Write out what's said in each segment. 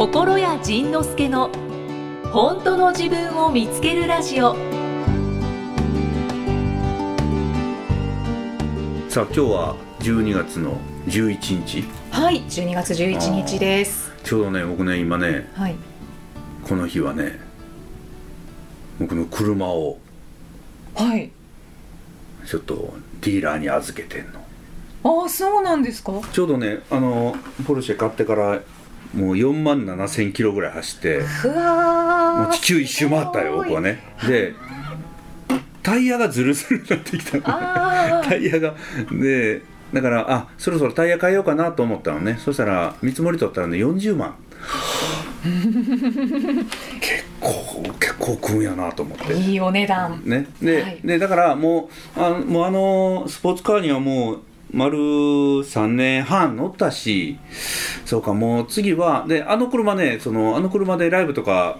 心谷仁之助の本当の自分を見つけるラジオさあ今日は12月の11日はい、12月11日です。ちょうどね僕ね今ねはい。この日はね僕の車をはい。ちょっとディーラーに預けてんのああ、そうなんですか？ちょうどねあのポルシェ買ってからもう4万7千キロぐらい走ってもう地球一周回ったよ僕は。ね。でタイヤがズルズルになってきたの。あタイヤがでだからあそろそろタイヤ変えようかなと思ったのね。そしたら見積もり取ったらね40万。結構結構食うんやなと思って。あ、いいお値段。ね。で,、はい。でだからもうあもうあのスポーツカーにはもう丸3年半乗ったしそうかもう次はであの車ねそのあの車でライブとか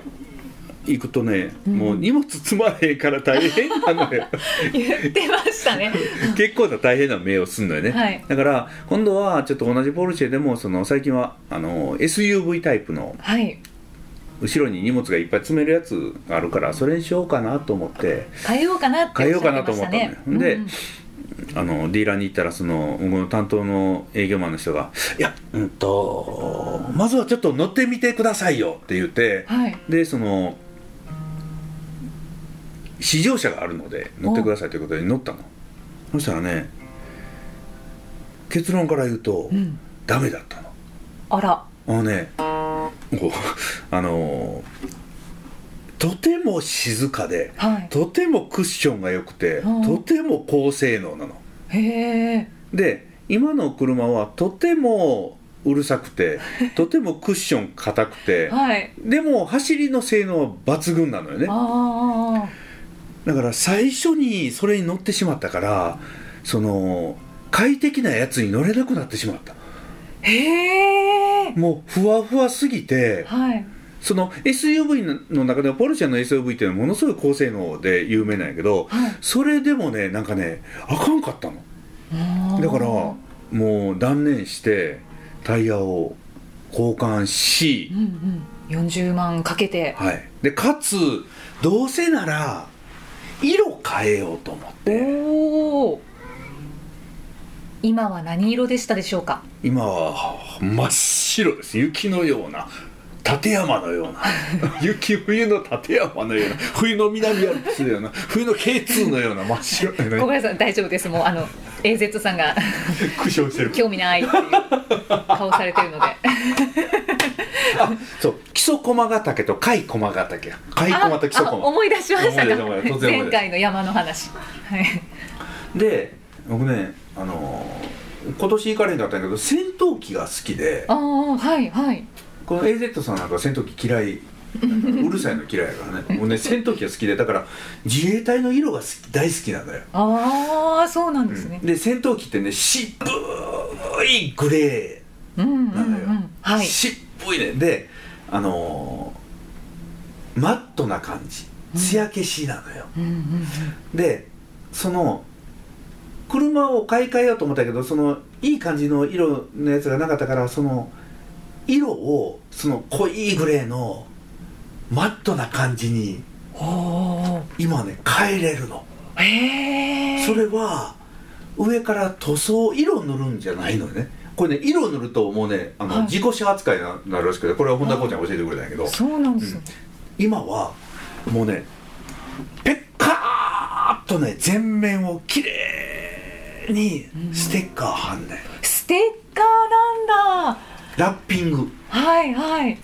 行くとね、もう荷物積まれへんから大変なのよ。言ってましたね。結構な大変な目をすんのよね、はい。だから今度はちょっと同じポルシェでもその最近はあの SUV タイプのはい。後ろに荷物がいっぱい積めるやつがあるからそれにしようかなと思って。変えようかなって。変えようかなと思ったのよ。でうんあのディーラーに行ったらその僕の担当の営業マンの人が「いやうんとまずはちょっと乗ってみてくださいよ」って言って、はい。でその試乗車があるので乗ってくださいということで乗ったのそしたらね結論から言うと、うん。ダメだったのあら。あのねあのとても静かではい。とてもクッションが良くて、うんとても高性能なのへえ。で今の車はとてもうるさくて とてもクッション硬くてはい。でも走りの性能は抜群なのよねあだから最初にそれに乗ってしまったからその快適なやつに乗れなくなってしまったあ。へえ。もうふわふわすぎてはい。その SUV の中でもポルシェの SUV っていうのはものすごい高性能で有名なんやけどはい。それでもねなんかねあかんかったのだからもう断念してタイヤを交換しうんうん。40万かけて。はいでかつどうせなら色変えようと思っておお。今は何色でしたでしょうか？今は真っ白です雪のような立山のような 雪冬の立山のような冬の南アルプスのような冬の K2 のような真っ白なね小林さん大丈夫です。もうあの AZ さんが苦笑してる興味ないっていう顔されてるので。あそう木曽駒ヶ岳と甲斐駒ヶ岳甲斐駒と木曽あ駒思い出しましたか前回の山の話。はい。で僕ねあのー今年行かれんかったんやけど戦闘機が好きでああはいはい。この AZ さんなんか戦闘機嫌いうるさいの嫌いやからねもうね 戦闘機が好きでだから自衛隊の色が好き大好きなんだよ、ああそうなんですね。で戦闘機ってね渋いグレうんうんうーなのよ、ん。はい。渋いねであのーマットな感じ艶消しなのよ、うんうんうん。でその車を買い替えようと思ったけどそのいい感じの色のやつがなかったからその色をその濃いグレーのマットな感じに。今ね変えれるのへえ。それは上から塗装色塗るんじゃないのよねこれね色塗るともうねあの、はい自己車扱いになるらしくてこれは本田こうちゃんが教えてくれたんやけどそうなんですよ。今はもうねペッカーッとね全面をきれいにステッカー貼んねんステッカーなんだ。ラッピングはいはい。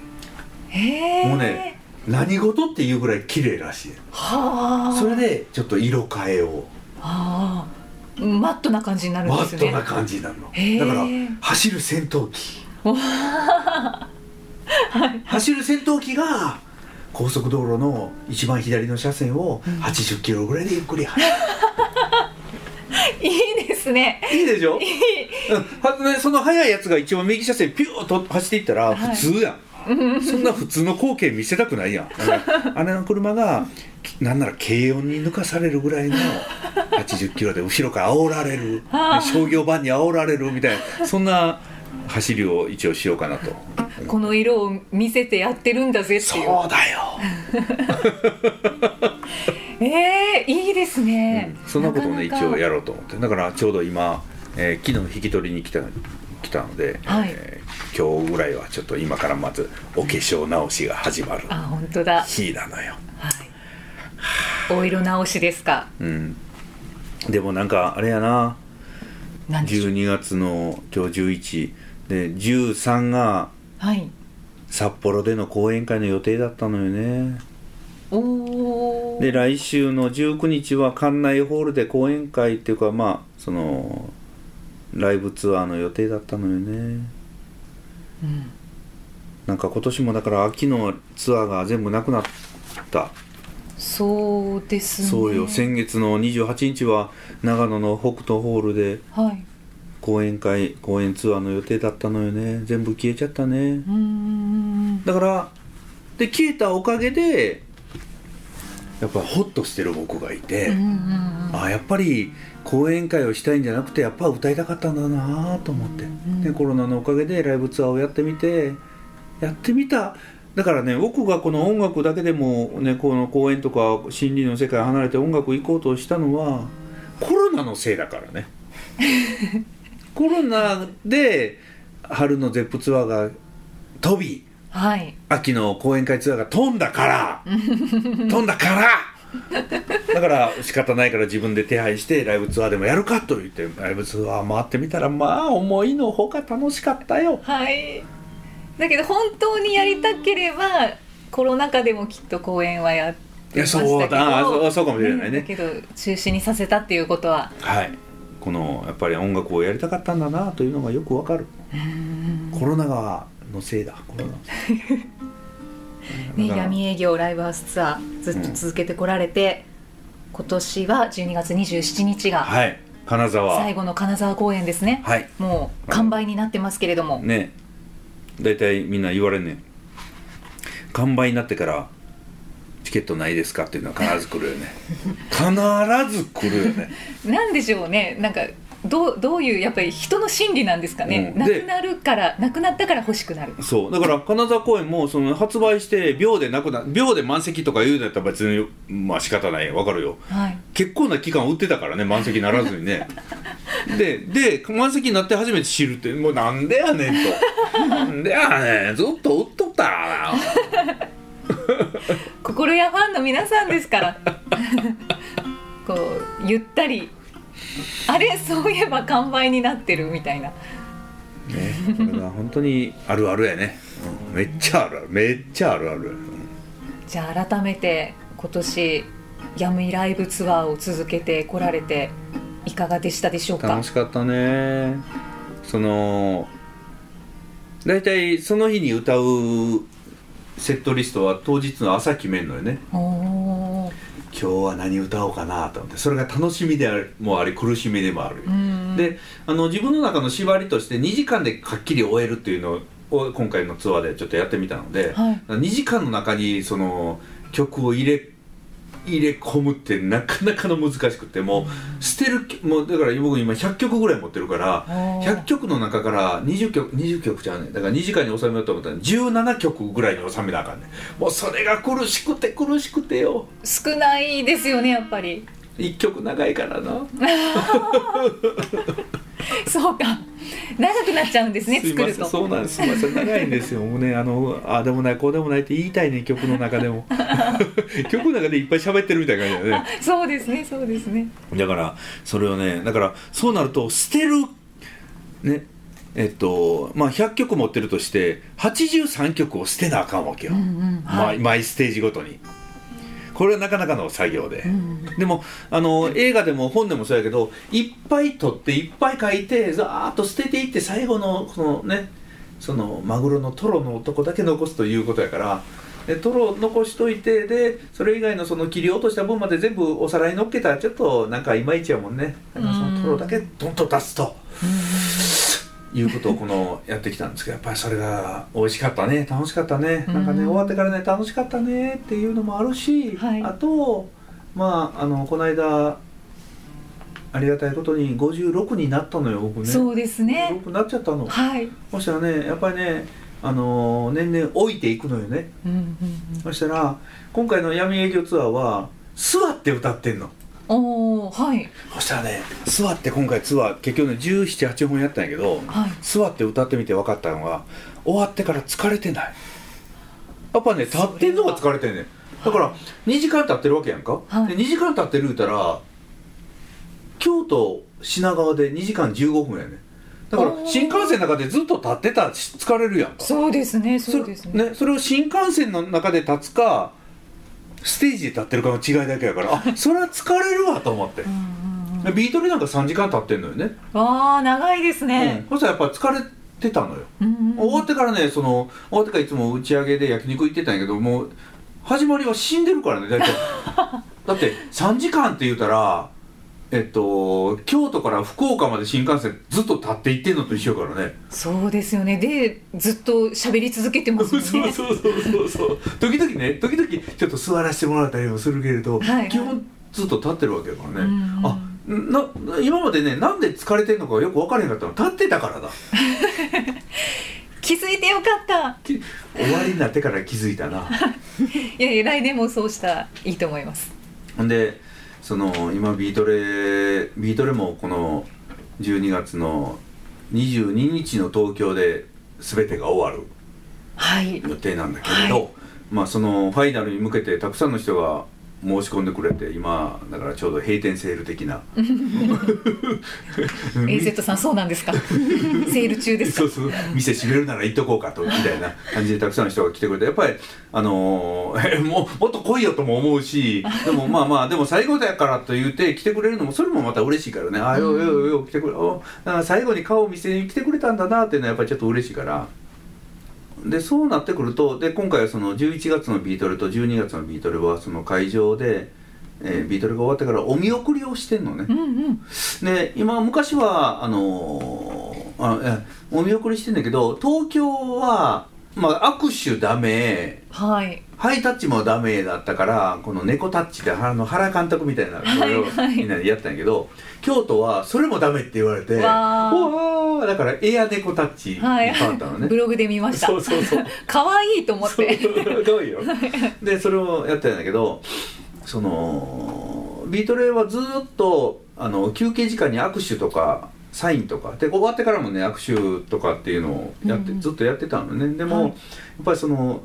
へえ。もうね。何事っていうぐらい綺麗らしいはあ。それでちょっと色変えようはあ。マットな感じになるんマですね。ットな感じになるのだから走る戦闘機 走る戦闘機が高速道路の一番左の車線を80キロぐらいでゆっくり走る、いいですね。いいでしょ？うん。はねその速いやつが一番右車線ピューッと走っていったらはい。普通やん、そんな普通の光景見せたくないやん。あれの車がきなんなら軽音に抜かされるぐらいの80キロで後ろから煽られる。商業版に煽られるみたいなそんな走りを一応しようかなと。この色を見せてやってるんだぜっていう。そうだよ、えー、いいですね、うん。そんなことをね一応やろうと思って。だからちょうど今、えー昨日引き取りに来た来たので、はい。えー今日ぐらいはちょっと今からまずお化粧直しが始まるあ本当だ、はい、日なのよ、お色直しですか？うん、でもなんかあれやな。何でしょう。12月の今日11で13がはい。札幌での講演会の予定だったのよねで来週の19日は館内ホールで講演会っていうかまあそのライブツアーの予定だったのよね。うん、なんか今年もだから秋のツアーが全部なくなった、そうですね。そうよ。先月の28日は長野の北斗ホールではい。講演会講演ツアーの予定だったのよね。全部消えちゃったね。うーん。だからで消えたおかげでやっぱホッとしてる僕がいて、うんうんうん。あやっぱり講演会をしたいんじゃなくてやっぱ歌いたかったんだなと思って、ん。でコロナのおかげでライブツアーをやってみてやってみた。だからね僕がこの音楽だけでもねこの公演とか心理の世界離れて音楽行こうとしたのはコロナのせいだからね。コロナで春のゼップツアーが飛びはい。秋の講演会ツアーが飛んだから。飛んだから。だから仕方ないから自分で手配してライブツアーでもやるかと言ってライブツアー回ってみたらまあ思いのほか楽しかったよ。はい。だけど本当にやりたければコロナ禍でもきっと公演はやっていやそうだ。あそうかもしれないね。だけど中止にさせたっていうことは。はい。このやっぱり音楽をやりたかったんだなというのがよくわかる。コロナがのせいだコロナね、闇営業ライブハウスツアーずっと続けてこられて、今年は12月27日がはい金沢。最後の金沢公演ですね、はい。もう完売になってますけれども、ね。大体みんな言われんねん。完売になってからチケットないですかっていうのは必ず来るよね。必ず来るよね。なんでしょうね。なんかどうどういうやっぱり人の心理なんですかね、うん。でなくなるからなくなったから欲しくなる。そう。だから金沢公演もその発売して秒でなくな秒で満席とか言うんだったら別にまあ仕方ない。わかるよ。はい。結構な期間売ってたからね満席ならずにね。でで満席になって初めて知るってもうなんでやねんと。なんでやねん。ずっと売っとった。ら な心やファンの皆さんですから。こうゆったり あれそういえば完売になってるみたいな。ねこれは本当にあるあるやね、うんめっちゃあるある。めっちゃあるある。うん。じゃあ改めて今年闇ライブツアーを続けてこられていかがでしたでしょうか？楽しかったね。その大体その日に歌うセットリストは当日の朝決めるのよね今日は何歌おうかなと思ってそれが楽しみであるもあり苦しみでもある、うんであの自分の中の縛りとして2時間ではっきり終えるっていうのを今回のツアーでちょっとやってみたので、はい。2時間の中にその曲を入れ入れ込むってなかなかの難しくてもう捨てるもうだから僕今100曲ぐらい持ってるからおー。100曲の中から20曲20曲じゃうねだから2時間に収めようと思ったら17曲ぐらいに収めなあかんねもうそれが苦しくて苦しくてよ。少ないですよねやっぱり1曲長いからな。そうか。長くなっちゃうんですね作ると。そうなんです。すいません。長いんですよ。もうねあのああでもないこうでもないって言いたいね曲の中でも。曲の中でいっぱい喋ってるみたいな感じだよね。そうですねそうですね。だからそれをねだからそうなると捨てるねえっとまあ100曲持ってるとして83曲を捨てなあかんわけよ、うんうん。はい。毎毎ステージごとにこれはなかなかの作業で、うんでもあの映画でも本でもそうやけどいっぱい撮っていっぱい書いてざーっと捨てていって最後のこのねそのマグロのトロのとこだけ残すということやからでトロ残しといてでそれ以外のその切り落とした分まで全部お皿に乗っけたらちょっとなんかいまいちやもんね。だからそのトロだけドンと出すと。いうことをこのやってきたんですけどやっぱりそれが美味しかったね楽しかったねなんかねうん終わってからね楽しかったねっていうのもあるし、はい。あとまああのこの間ありがたいことに56になったのよ僕ね。そうですね。56になっちゃったの。はい。そしたらねやっぱりねあのー年々置いていくのよね。うんうんうん。そしたら今回の闇営業ツアーは座って歌ってんのおおはい。そしたらね座って今回ツアー結局ね1718本やったんやけどはい。座って歌ってみて分かったのが終わってから疲れてない。やっぱね立ってんのが疲れてんねん。だから2時間経ってるわけやんか、はい。で2時間経ってる言うたら京都品川で2時間15分やねん。だから新幹線の中でずっと立ってたら疲れるやんか。そうですねそそうですね。ねそれを新幹線の中で立つかステージで立ってるかの違いだけやからあそれは疲れるわと思って。うんうんビートルなんか3時間経ってんのよね、わあ長いですうねん、そしたらやっぱ疲れてたのよ。うんうんうん。終わってからねその終わってからいつも打ち上げで焼肉行ってたんやけどもう始まりは死んでるからね大体。だって3時間って言うたらえっと京都から福岡まで新幹線ずっと立って行ってんのと一緒やからね。そうですよね。でずっと喋り続けてますそもんね。うそうそうそうそう。時々ね時々ちょっと座らせてもらったりもするけれど、はいはい。基本ずっと立ってるわけやからね、うんあな今までねなんで疲れてんのかよく分からへんかったの。立ってたからだ。気づいてよかった。き終わりになってから気づいたな。いやいや来年もそうしたらいいと思います。でその今ビートレビートレもこの12月の22日の東京で全てが終わるはい。予定なんだけれど、はい。まあそのファイナルに向けてたくさんの人が申し込んでくれて今だからちょうど閉店セール的な。AZ さんそうなんですか？セール中です店閉めるなら行っとこうかとみたいな感じでたくさんの人が来てくれて。やっぱりあのー もうもっと来いよとも思うしでもまあまあでも最後だからと言って来てくれるのもそれもまた嬉しいからね。ああよよよよ来てくれ最後に顔を見せに来てくれたんだなっていうのはやっぱりちょっと嬉しいから。でそうなってくるとで今回はその11月のビートルと12月のビートルはその会場で、えービートルが終わってからお見送りをしてんのね。うんうん。で今昔はあのーお見送りしてんだけど東京は、まあ、握手ダメ。はいハイタッチもダメだったからこの猫タッチであの原監督みたいなそれをはいはい。みんなでやったんやけど、京都はそれもダメって言われてわー。うわーだからエア猫タッチに変はいわったのね。ブログで見ました。そうそうそう。可愛いと思って。そうどういう でそれをやったんだけどそのビートレイはずっとあの休憩時間に握手とかサインとか。で終わってからもね握手とかっていうのをやって、うんうん。ずっとやってたのね。でも、はい。やっぱりその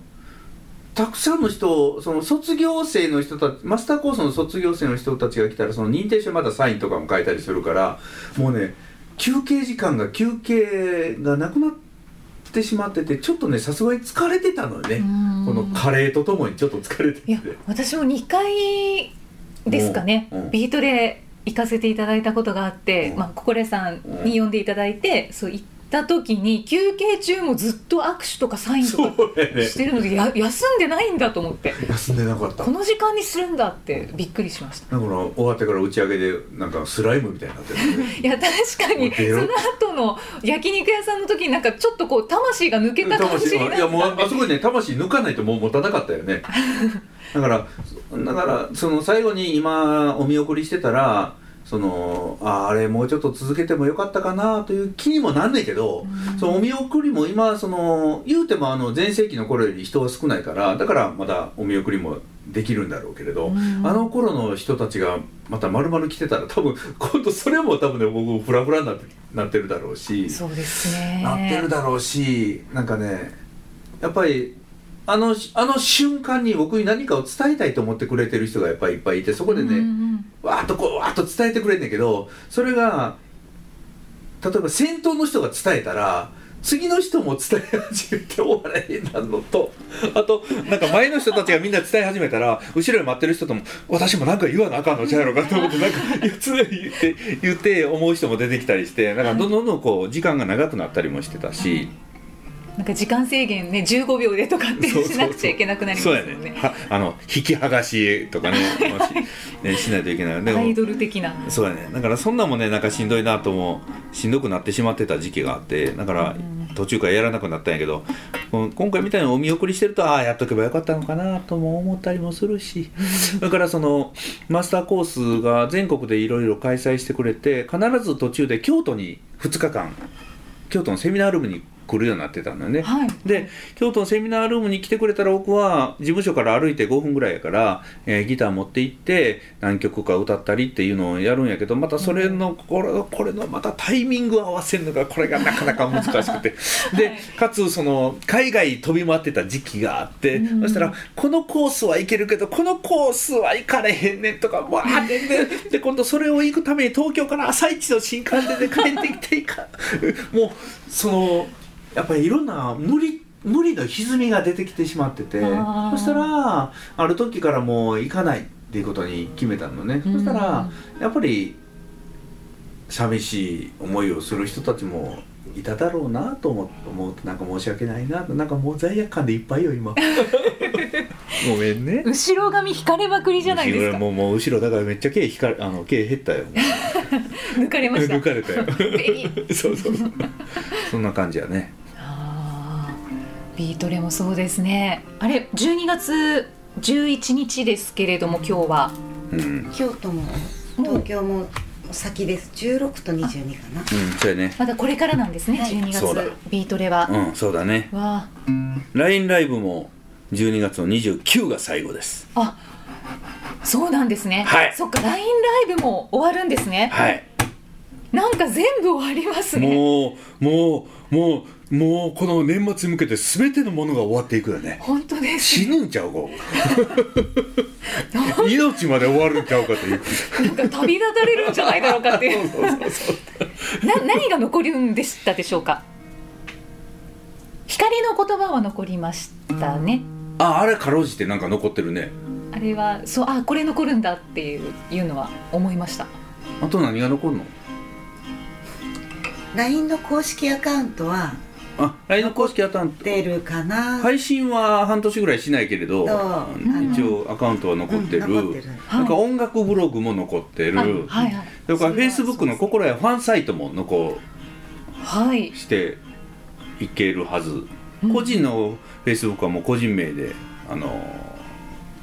たくさんの人その卒業生の人たちマスターコースの卒業生の人たちが来たらその認定証まだサインとかも書いたりするからもうね休憩時間が休憩がなくなってしまっててちょっとねさすがに疲れてたのよね。うん。このカレーとともにちょっと疲れていやて私も2回ですかね、うん。うん。ビートで行かせていただいたことがあって、うん。まあ、ココレさんに呼んでいただいて、そうた時に休憩中もずっと握手とかサインとかしてるのでや休んでないんだと思って。休んでなかった。この時間にするんだってびっくりしました。だから終わってから打ち上げでなんかスライムみたいになってるね。いや確かにその後の焼肉屋さんの時になんかちょっとこう魂が抜けた感じ魂になったいやもうあそこにね魂抜かないともう持たなかったよね。だからだからその最後に今お見送りしてたらそのああれもうちょっと続けてもよかったかなという気にもなんねんけど、うん。そのお見送りも今その言うてもあの前世紀の頃より人は少ないからだからまだお見送りもできるんだろうけれど、うん。あの頃の人たちがまた丸々来てたら多分今度それも多分ね僕フラフラになってなってるだろうし。そうですね。なってるだろうしなんかねやっぱりあのあの瞬間に僕に何かを伝えたいと思ってくれてる人がやっぱりいっぱいいてそこでね、うんうんわーっとこうわーっと伝えてくれんねんけどそれが例えば先頭の人が伝えたら次の人も伝え始めて終わらへんなるのとあとなんか前の人たちがみんな伝え始めたら後ろに待ってる人とも私もなんか言わなあかんのちゃうやろかと思ってなんか常に言って言って思う人も出てきたりしてなんかどんどんどんこう時間が長くなったりもしてたし。なんか時間制限ね15秒でとかってそうそうそう。しなくちゃいけなくなりますそうやもんね。ねはあの引き剥がしとかね ねしないといけない。でもアイドル的な。そうやね。だからそんなんもねなんかしんどいなともしんどくなってしまってた時期があってだから途中からやらなくなったんやけどこの今回みたいにお見送りしてるとああやっとけばよかったのかなとも思ったりもするし。だからそのマスターコースが全国でいろいろ開催してくれて必ず途中で京都に2日間京都のセミナールームに来るようになってたのよね、はい。で京都のセミナールームに来てくれたら僕は事務所から歩いて5分ぐらいやから、えーギター持って行って何曲か歌ったりっていうのをやるんやけどまたそれのこれこれのまたタイミングを合わせるのがこれがなかなか難しくて。でかつその海外飛び回ってた時期があって、うん。そしたらこのコースは行けるけどこのコースは行かれへんねんとかわーってでで今度それを行くために東京から朝一の新幹線で帰ってきていか もうそのやっぱりいろんな無理無理の歪みが出てきてしまっててそしたらある時からもう行かないっていうことに決めたのね、うん。そしたらやっぱり寂しい思いをする人たちもいただろうなと思思うとなんか申し訳ないななんかもう罪悪感でいっぱいよ今。ごめんね。後ろ髪引かれまくりじゃないですか。もうもう後ろだからめっちゃ毛引かれあの毛減ったよ。抜かれました。抜かれたよ。そうそうそう。そんな感じやねビートレもそうですね。あれ12月11日ですけれども今日は。うん。うん京都も東京も先です。16と22かな。そうやね。まだこれからなんですね、はい。12そうだ。月ビートレは、うんそうだね。わ LINE ライブも12月の29が最後です。ああそうなんですね、はい。そっか LINE ライブも終わるんですね。はい。なんか全部終わりますね。もうもうもうもうこの年末に向けて全てのものが終わっていくよね。本当です。死ぬんちゃうか？命まで終わるんちゃうかという。なんか旅立たれるんじゃないだろうかっていう。な何が残るんでしたでしょうか？光の言葉は残りましたね。ああれかろうじてなんか残ってるね。あれはそうあこれ残るんだっていういうのは思いました。あと何が残るの？LINE の公式アカウントはあ LINE の公式アカウント？出るかな、配信は半年ぐらいしないけれど一応アカウントは残ってる,、なんか音楽ブログも残ってる、あはいはい。それからそれは Facebook の心やファンサイトも残はい。していけるはず、うん。個人の Facebook はもう個人名であの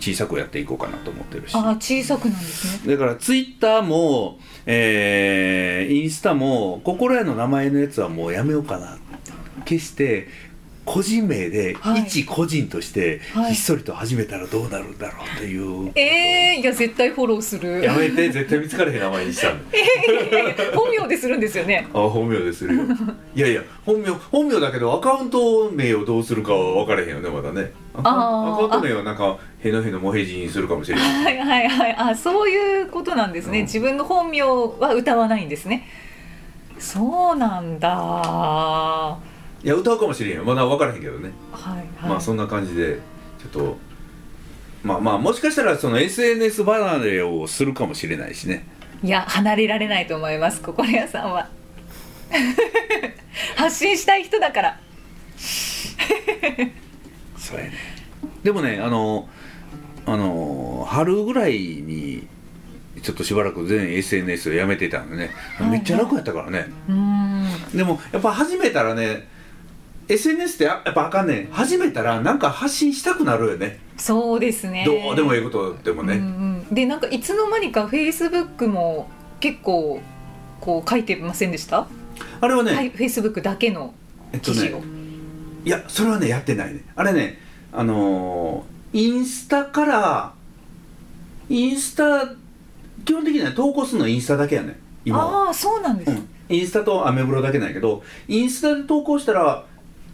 小さくやっていこうかなと思ってるし。あ小さくなんですね。だからツイッターも、えーインスタも心屋の名前のやつはもうやめようかな決して個人名ではい。一個人としてはい。ひっそりと始めたらどうなるんだろうっていう、えー、いや絶対フォローする。やめて絶対見つかれへん名前にしたんだ 本名でするんですよね。あ本名でするよ。いやいや本名本名だけどアカウント名をどうするかは分からへんよねまだね。アカあー。アカウント名はなんかへのへのもへじにするかもしれないはいはいはい。あそういうことなんですね、うん。自分の本名は歌わないんですね。そうなんだ。はいや歌うかもしれんよ。まだ分からへんけどね。いはい、まあそんな感じでちょっとまあまあもしかしたらその SNS 離れをするかもしれないしね。いや離れられないと思います心屋さんは。発信したい人だから。そうやね。でもねあのあの春ぐらいにちょっとしばらく全 SNS をやめてたんでね。はいめっちゃ楽やったからね、でもやっぱ始めたらね SNS ってややっぱあかんねん。始めたらなんか発信したくなるよね。そうですね。どうでもいいことでもね、うんうん、でなんかいつの間にかフェイスブックも結構こう書いてませんでした、あれはね、はいフェイスブックだけのえっと記事を、ねいやそれはねやってないね。あれねあのーインスタからインスタ基本的には投稿するのはインスタだけやね今は、ああそうなんです、うん、インスタとアメブロだけなんやけどインスタで投稿したら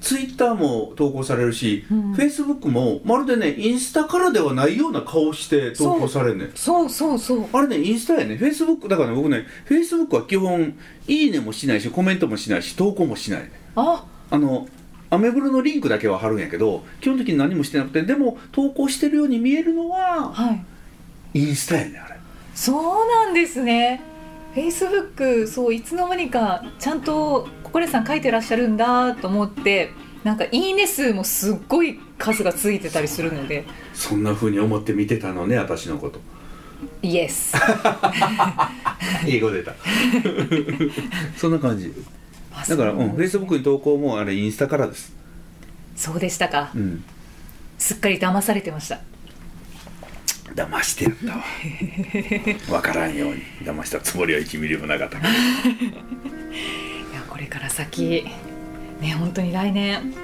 ツイッターも投稿されるし、うん。フェイスブックもまるでねインスタからではないような顔して投稿されるねそうそうそう。あれねインスタやね。フェイスブックだからね僕ねフェイスブックは基本いいねもしないしコメントもしないし投稿もしない。あ？あのアメブロのリンクだけは貼るんやけど基本的に何もしてなくてでも投稿してるように見えるのははい。インスタやねあれ。そうなんですね。フェイスブックそういつの間にかちゃんと心さん書いてらっしゃるんだと思ってなんかいいね数もすっごい数がついてたりするので。そんな風に思って見てたのね私のこと。イエス英語出た。そんな感じ。だからうんフェイスブックに投稿もあれインスタからです。そうでしたか。うん。すっかり騙されてました。騙してるんだわ。分からんように騙したつもりは1ミリもなかった これから先ね本当に来年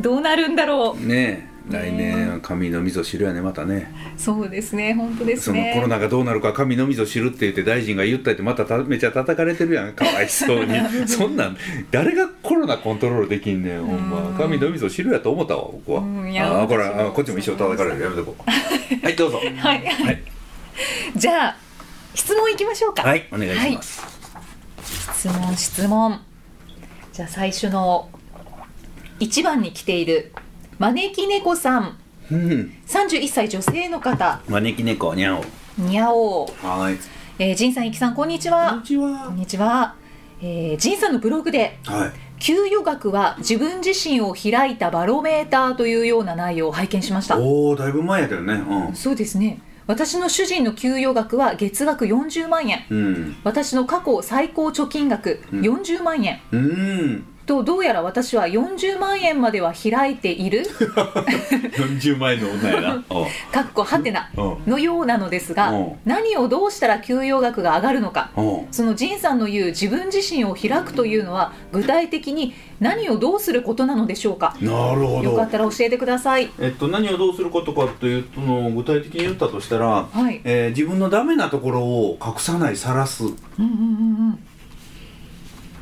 どうなるんだろう。ねえ来年は神のみぞ知るやねまたね。そうですね本当ですそのねコロナがどうなるか神のみぞ知るって言って大臣が言ったってまたためっちゃ叩かれてるやん。かわいそうに。そんなん誰がコロナコントロールできんねんほんま。うん神のみぞ知るやと思ったわ僕は。ああこれあこっちも一生叩かれる。やめとこう。はいどうぞ。はい、はい、じゃあ質問いきましょうか。はい、お願いします、質問質問じゃあ最初の1番に来ている招き猫さん。うん。31歳女性の方。招き猫にゃお。にゃお。はい。えー、ジンさん、いきさん、こんにちこんはに。ちは。こんにちは。えー、ジンさんのブログで、はい。給与額は自分自身を開いたバロメーターというような内容を拝見しました。おおだいぶ前やけどね。そうですね。私の主人の給与額は月額40万円。うんうん私の過去最高貯金額うん40万円。うんと、どうやら私は40万円までは開いている、40万円の女やな。かっこはてな、うん。のようなのですがうん、何をどうしたら給与額が上がるのか。その仁さんの言う自分自身を開くというのは具体的に何をどうすることなのでしょうか？なるほど。よかったら教えてください。えっと、何をどうすることかというとの具体的に言ったとしたら、はい。えー自分のダメなところを隠さない晒す。うんうんうんうん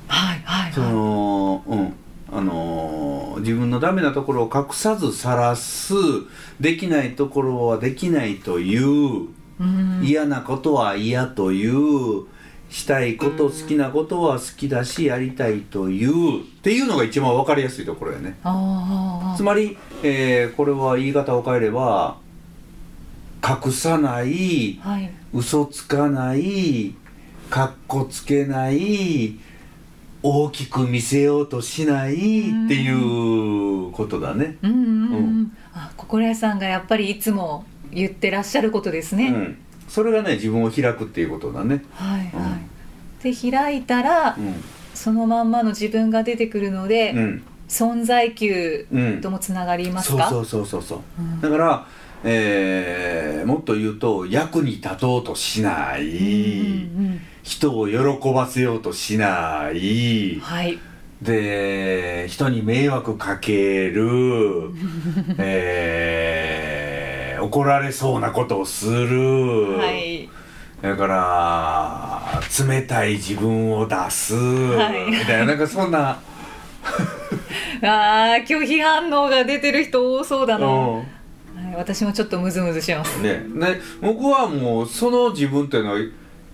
はいはいそはの、うんあのー自分のダメなところを隠さず晒すできないところはできないという、いうん。嫌なことは嫌というしたいこと好きなことは好きだしやりたいというっていうのが一番分かりやすいところやね。あつまり、えーこれは言い方を変えれば隠さないあはい。嘘つかないかっこつけない大きく見せようとしないっていうことだね。うんうんうん、うんあ心屋さんがやっぱりいつも言ってらっしゃることですね、うん、それがね自分を開くっていうことだね。はいはい、うん。で開いたら、うん。そのまんまの自分が出てくるので、うん。存在級うんともつながりますか、そうそうそうそうそう、うん。だから、えーもっと言うと役に立とうとしない、うんうん人を喜ばせようとしない。うん、はい。で人に迷惑かける。えー怒られそうなことをする、はい。だから冷たい自分を出す、い。みたいななんかそんな。あー拒否反応が出てる人多そうだな、うん。はい、私もちょっっとムズムズします。ね、ね僕はもうその自分っていうのは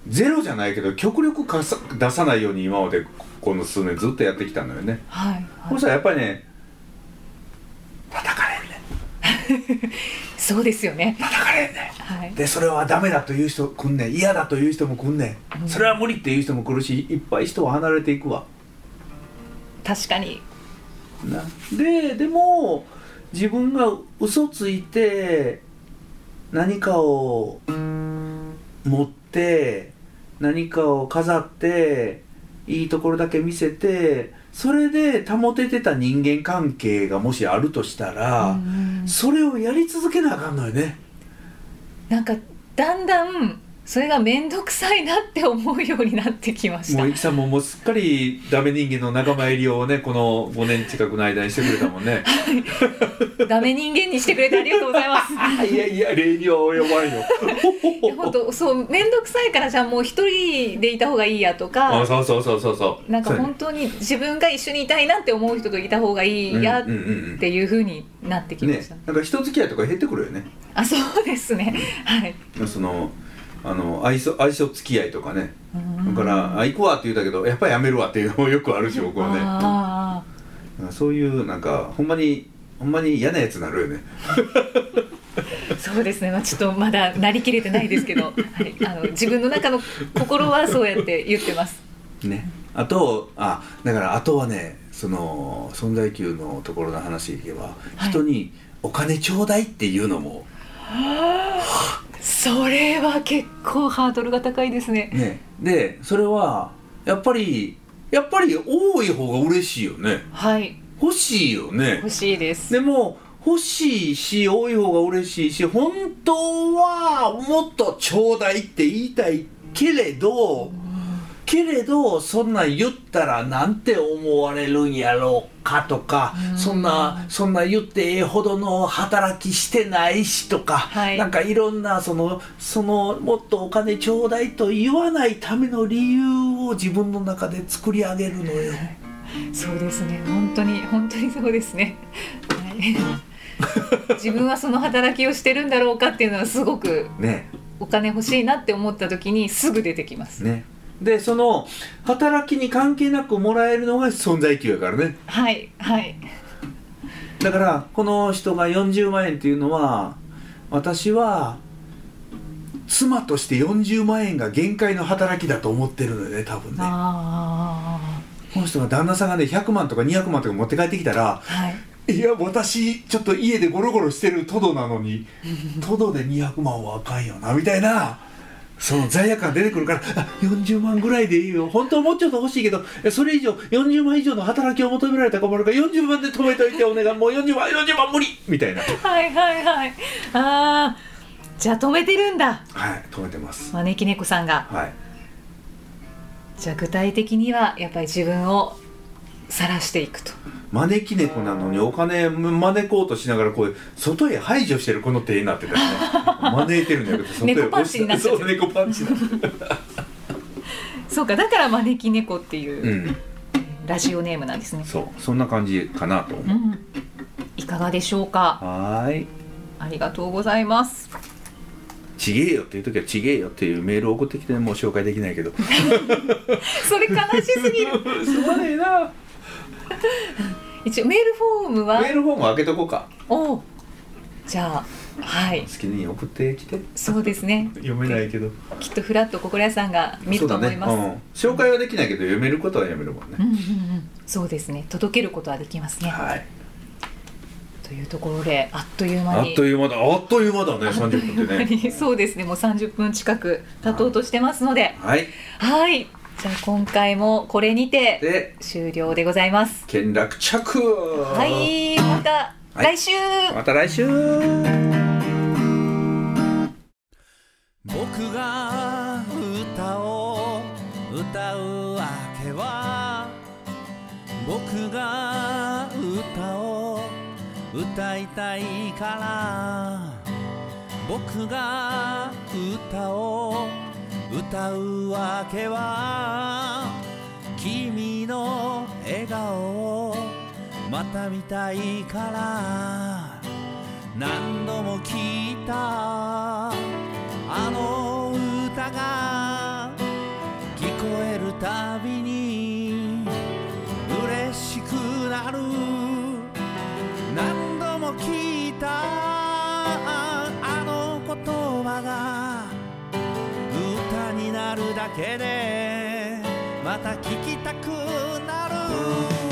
ゼロじゃないけど極力かさ出さないように今までこの数年ずっとやってきたのよね、はい、そしたらやっぱりね叩かれんね そうですよね。叩かれんねはい。でそれはダメだという人来んねん。嫌だという人も来んねん、うん。それは無理っていう人も来るしいっぱい人は離れていくわ。確かに。な。ででも自分が嘘ついて何かを持って何かを飾っていいところだけ見せてそれで保ててた人間関係がもしあるとしたら、うん。それをやり続けなあかんのよね。なんかだんだんそれが面倒くさいなって思うようになってきました。もういきさんももうすっかりダメ人間の仲間入りをねこの5年近くの間にしてくれたもんね。ダメ人間にしてくれてありがとうございます。あいやいや礼には及ばんよ。いや本当そう面倒くさいからじゃあもう一人でいた方がいいやとあかそうそうそうそうそう。なんか本当に自分が一緒にいたいなって思う人といた方がいいやっうんうんうんていう風になってきまねした、なんか人付き合いとか減ってくるよね。あそうですね。はい。そのあの愛想愛想付き合いとかね。うん。だから「あ行くわ」って言うたけどやっぱりやめるわっていうのもよくあるし僕はね。あうん。そういうなんかほんまにほんまに嫌なやつになるよね。ーそうですね、まあ、ちょっとまだなりきれてないですけど、はい、あの自分の中の心はそうやって言ってます。ね。あとあだからあとはねその存在級のところの話でいけば、はい。人に「お金ちょうだい」っていうのもそれは結構ハードルが高いですね。ね。でそれはやっぱりやっぱり多い方が嬉しいよね。はい。欲しいよね。欲しいです。でも欲しいし多い方が嬉しいし本当はもっとちょうだいって言いたいけれどけれどそんなん言ったらなんて思われるんやろうかとかそんなそんな言ってええほどの働きしてないしとか、はい。なんかいろんなそのそのもっとお金ちょうだいと言わないための理由を自分の中で作り上げるのよ。そうですね。本当に本当にそうですね、はい、自分はその働きをしてるんだろうかっていうのはすごくね。お金欲しいなって思った時にすぐ出てきます、ねでその働きに関係なくもらえるのが存在給やからね。はいはい。だからこの人が40万円っていうのは私は妻として40万円が限界の働きだと思ってるのよね多分ね。あこの人が旦那さんがね100万とか200万とか持って帰ってきたらあはい。いや私ちょっと家でゴロゴロしてるトドなのにトドで200万はあかんよなみたいなその罪悪感出てくるからあ40万ぐらいでいいよ。本当はもうちょっと欲しいけどえそれ以上40万以上の働きを求められたら困るから40万で止めといてお願いもう40万40万無理。みたいな。はいはいはい。ああじゃあ止めてるんだ。はい止めてます。招き猫さんが。はい。じゃあ具体的にはやっぱり自分を晒していくと。招き猫なのにお金招こうとしながらこう外へ排除してるこの手になってたよね招いてるんだけど 外へ猫パンチになっちゃってそう猫パンチになってる。そうかだから招き猫っていう、うん。ラジオネームなんですね。そうそんな感じかなと。思う、うん。いかがでしょうか？はーい。ありがとうございます。ちげえよっていう時はちげえよっていうメールを送ってきてもう紹介できないけど。それ悲しすぎる。すまねえな 一応メールフォームは？メールフォーム開けとこうか。おう。じゃあはい。好きに送ってきて。そうですね。読めないけど。きっとフラット心屋さんが見ると思います。そうだね。うん、紹介はできないけど読めることは読めるもんね。うん、うんうん。そうですね。届けることはできますね。はい。というところであっという間に。あっという間だ。あっという間だねあっと30分ってねいう間に そうですね。もう30分近く経とうとしてますので。はい。はいじゃあ今回もこれにてで終了でございます。見落着。はいまたはい。来週、また来週。僕が歌を歌うわけは僕が歌を歌いたいから。僕が歌を歌うわけは君の笑顔をまた見たいから。何度も聞いた。あのけでまた聞きたくなる。